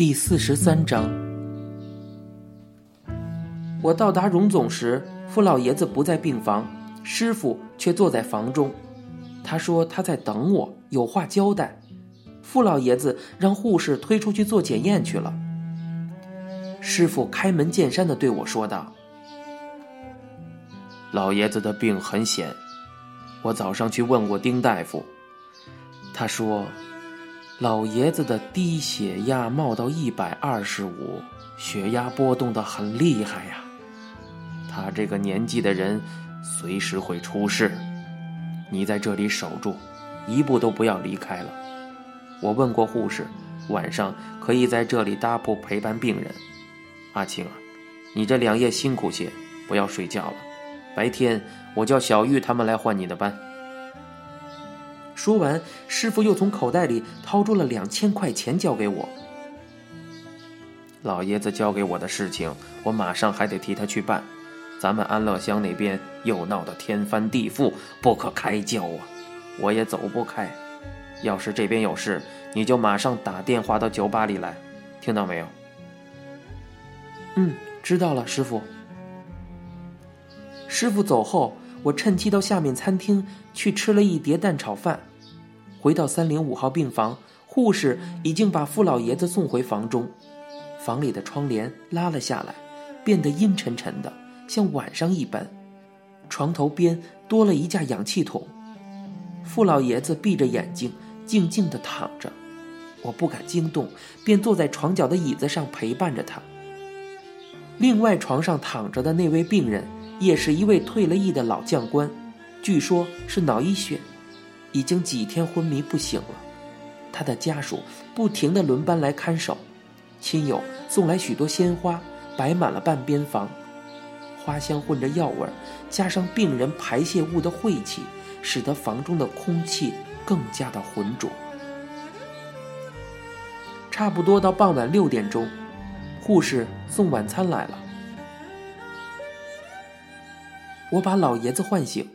第四十三章，我到达荣总时，傅老爷子不在病房，师傅却坐在房中。他说他在等我，有话交代。傅老爷子让护士推出去做检验去了。师傅开门见山的对我说道：“老爷子的病很险，我早上去问过丁大夫，他说。”老爷子的低血压冒到一百二十五，血压波动的很厉害呀。他这个年纪的人，随时会出事。你在这里守住，一步都不要离开了。我问过护士，晚上可以在这里搭铺陪伴病人。阿青啊，你这两夜辛苦些，不要睡觉了。白天我叫小玉他们来换你的班。说完，师傅又从口袋里掏出了两千块钱交给我。老爷子交给我的事情，我马上还得替他去办。咱们安乐乡那边又闹得天翻地覆，不可开交啊！我也走不开。要是这边有事，你就马上打电话到酒吧里来，听到没有？嗯，知道了，师傅。师傅走后，我趁机到下面餐厅去吃了一碟蛋炒饭。回到三零五号病房，护士已经把傅老爷子送回房中，房里的窗帘拉了下来，变得阴沉沉的，像晚上一般。床头边多了一架氧气筒，傅老爷子闭着眼睛，静静地躺着。我不敢惊动，便坐在床角的椅子上陪伴着他。另外床上躺着的那位病人，也是一位退了役的老将官，据说是脑溢血。已经几天昏迷不醒了，他的家属不停的轮班来看守，亲友送来许多鲜花，摆满了半边房，花香混着药味加上病人排泄物的晦气，使得房中的空气更加的浑浊。差不多到傍晚六点钟，护士送晚餐来了，我把老爷子唤醒。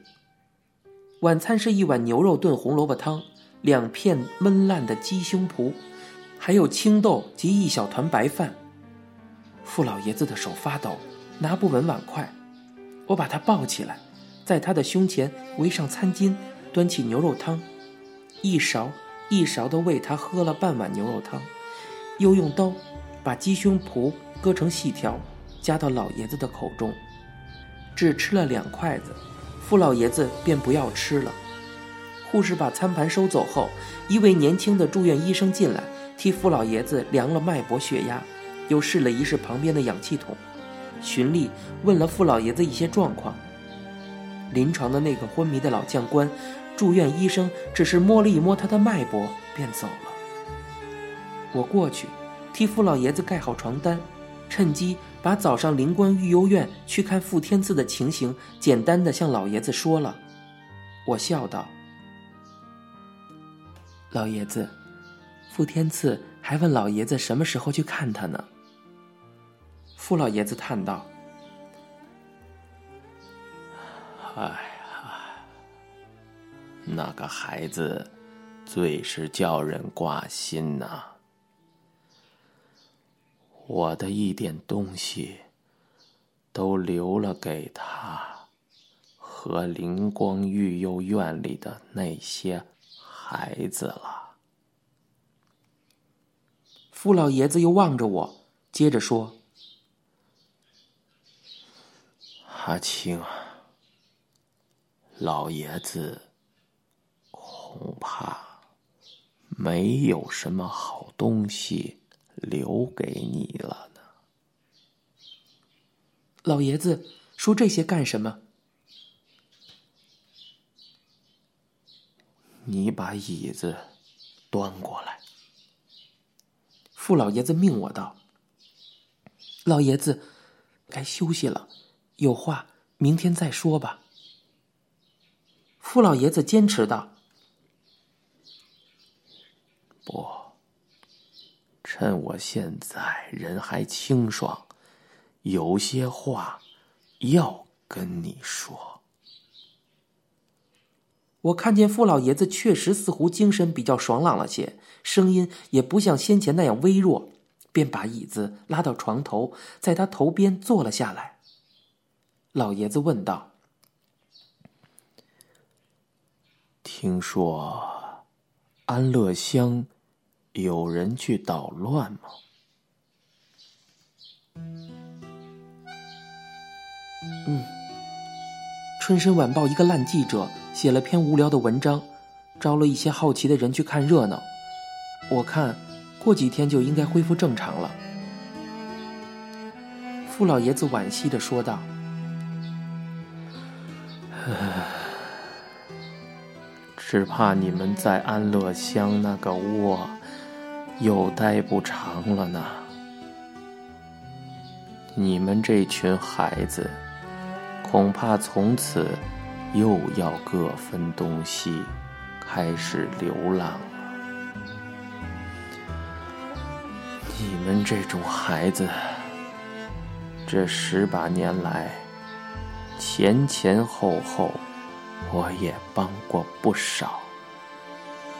晚餐是一碗牛肉炖红萝卜汤，两片焖烂的鸡胸脯，还有青豆及一小团白饭。傅老爷子的手发抖，拿不稳碗筷。我把他抱起来，在他的胸前围上餐巾，端起牛肉汤，一勺一勺的喂他喝了半碗牛肉汤，又用刀把鸡胸脯割成细条，夹到老爷子的口中，只吃了两筷子。傅老爷子便不要吃了。护士把餐盘收走后，一位年轻的住院医生进来，替傅老爷子量了脉搏、血压，又试了一试旁边的氧气筒，循例问了傅老爷子一些状况。临床的那个昏迷的老将官，住院医生只是摸了一摸他的脉搏，便走了。我过去，替傅老爷子盖好床单。趁机把早上灵官育幼院去看傅天赐的情形简单的向老爷子说了，我笑道：“老爷子，傅天赐还问老爷子什么时候去看他呢？”傅老爷子叹道：“哎呀，那个孩子，最是叫人挂心呐。”我的一点东西，都留了给他和灵光育幼院里的那些孩子了。傅老爷子又望着我，接着说：“阿青，老爷子恐怕没有什么好东西。”留给你了呢。老爷子说这些干什么？你把椅子端过来。傅老爷子命我道：“老爷子该休息了，有话明天再说吧。”傅老爷子坚持道：“不。”趁我现在人还清爽，有些话要跟你说。我看见傅老爷子确实似乎精神比较爽朗了些，声音也不像先前那样微弱，便把椅子拉到床头，在他头边坐了下来。老爷子问道：“听说安乐乡有人去捣乱吗？”“嗯，《春申晚报》一个烂记者写了篇无聊的文章，招了一些好奇的人去看热闹。我看。”过几天就应该恢复正常了。”傅老爷子惋惜的说道。“只怕你们在安乐乡那个窝又待不长了呢。你们这群孩子，恐怕从此又要各分东西，开始流浪了。”你们这种孩子，这十把年来，前前后后，我也帮过不少。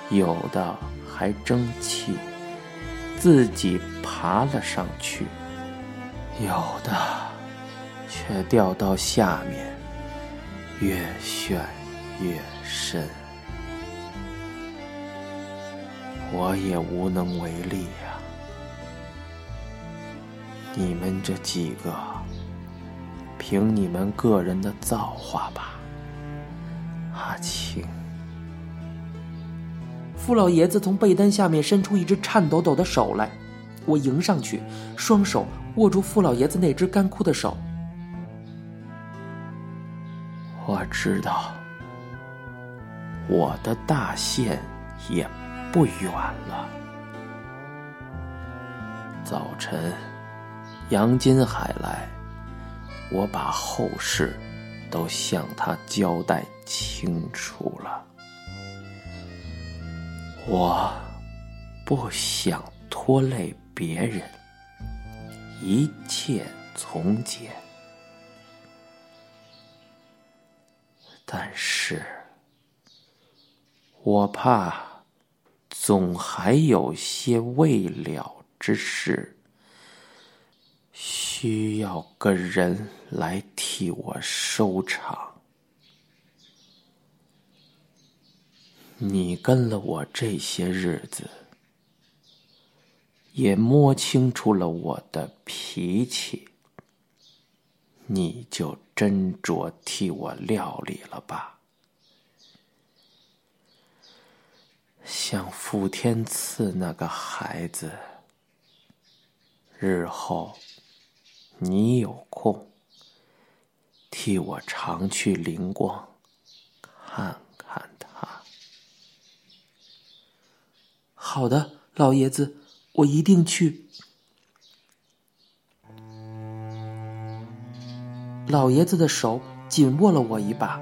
有的还争气，自己爬了上去；有的却掉到下面，越陷越深。我也无能为力呀。你们这几个，凭你们个人的造化吧，阿青。傅老爷子从被单下面伸出一只颤抖抖的手来，我迎上去，双手握住傅老爷子那只干枯的手。我知道，我的大限也不远了。早晨。杨金海来，我把后事都向他交代清楚了。我不想拖累别人，一切从简。但是，我怕总还有些未了之事。需要个人来替我收场。你跟了我这些日子，也摸清楚了我的脾气，你就斟酌替我料理了吧。像傅天赐那个孩子，日后。你有空，替我常去灵光看看他。好的，老爷子，我一定去。老爷子的手紧握了我一把。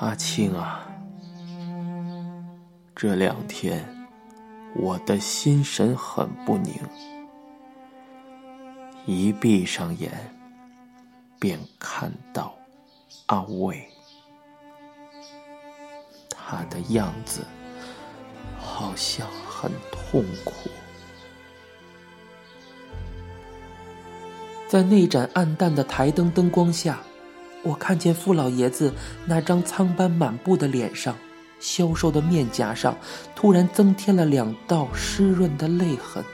阿青啊，这两天我的心神很不宁。一闭上眼，便看到阿卫，他的样子好像很痛苦。在那盏暗淡的台灯灯光下，我看见傅老爷子那张苍斑满布的脸上，消瘦的面颊上，突然增添了两道湿润的泪痕。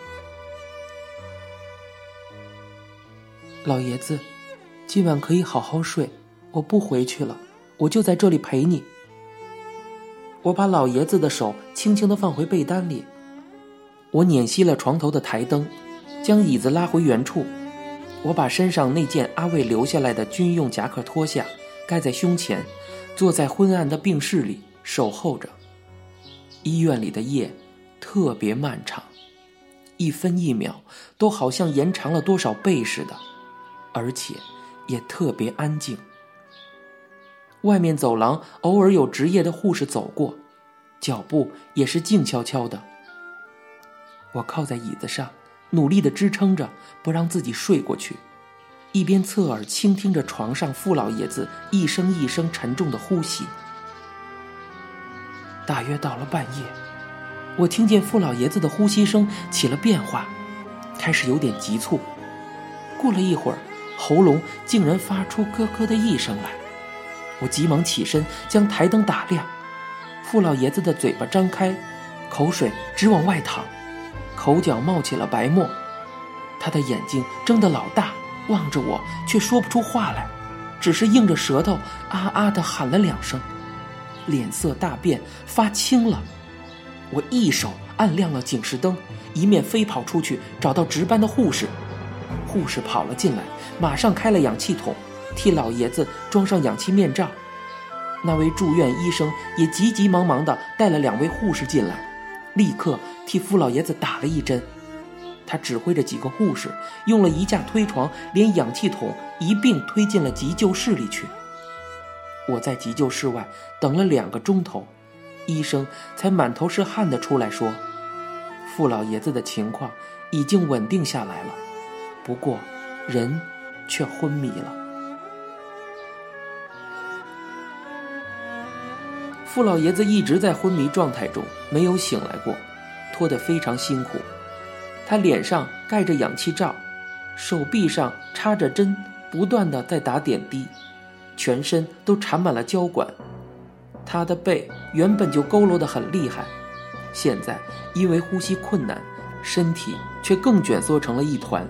老爷子，今晚可以好好睡，我不回去了，我就在这里陪你。我把老爷子的手轻轻的放回被单里，我捻熄了床头的台灯，将椅子拉回原处。我把身上那件阿卫留下来的军用夹克脱下，盖在胸前，坐在昏暗的病室里守候着。医院里的夜特别漫长，一分一秒都好像延长了多少倍似的。而且，也特别安静。外面走廊偶尔有值夜的护士走过，脚步也是静悄悄的。我靠在椅子上，努力的支撑着，不让自己睡过去，一边侧耳倾听着床上傅老爷子一声一声沉重的呼吸。大约到了半夜，我听见傅老爷子的呼吸声起了变化，开始有点急促。过了一会儿，喉咙竟然发出咯咯的一声来。我急忙起身将台灯打亮。傅老爷子的嘴巴张开，口水直往外淌，口角冒起了白沫。他的眼睛睁得老大，望着我，却说不出话来，只是硬着舌头啊啊的喊了两声，脸色大变，发青了。我一手按亮了警示灯，一面飞跑出去找到值班的护士。护士跑了进来，马上开了氧气筒，替老爷子装上氧气面罩。那位住院医生也急急忙忙地带了两位护士进来，立刻替傅老爷子打了一针。他指挥着几个护士，用了一架推床，连氧气筒一并推进了急救室里去。我在急救室外等了两个钟头。医生才满头是汗的出来说：“傅老爷子的情况已经稳定下来了，不过人却昏迷了。”傅老爷子一直在昏迷状态中，没有醒来过，拖得非常辛苦。他脸上盖着氧气罩，手臂上插着针，不断的在打点滴，全身都缠满了胶管。他的背原本就佝偻得很厉害，现在因为呼吸困难，身体却更卷缩成了一团。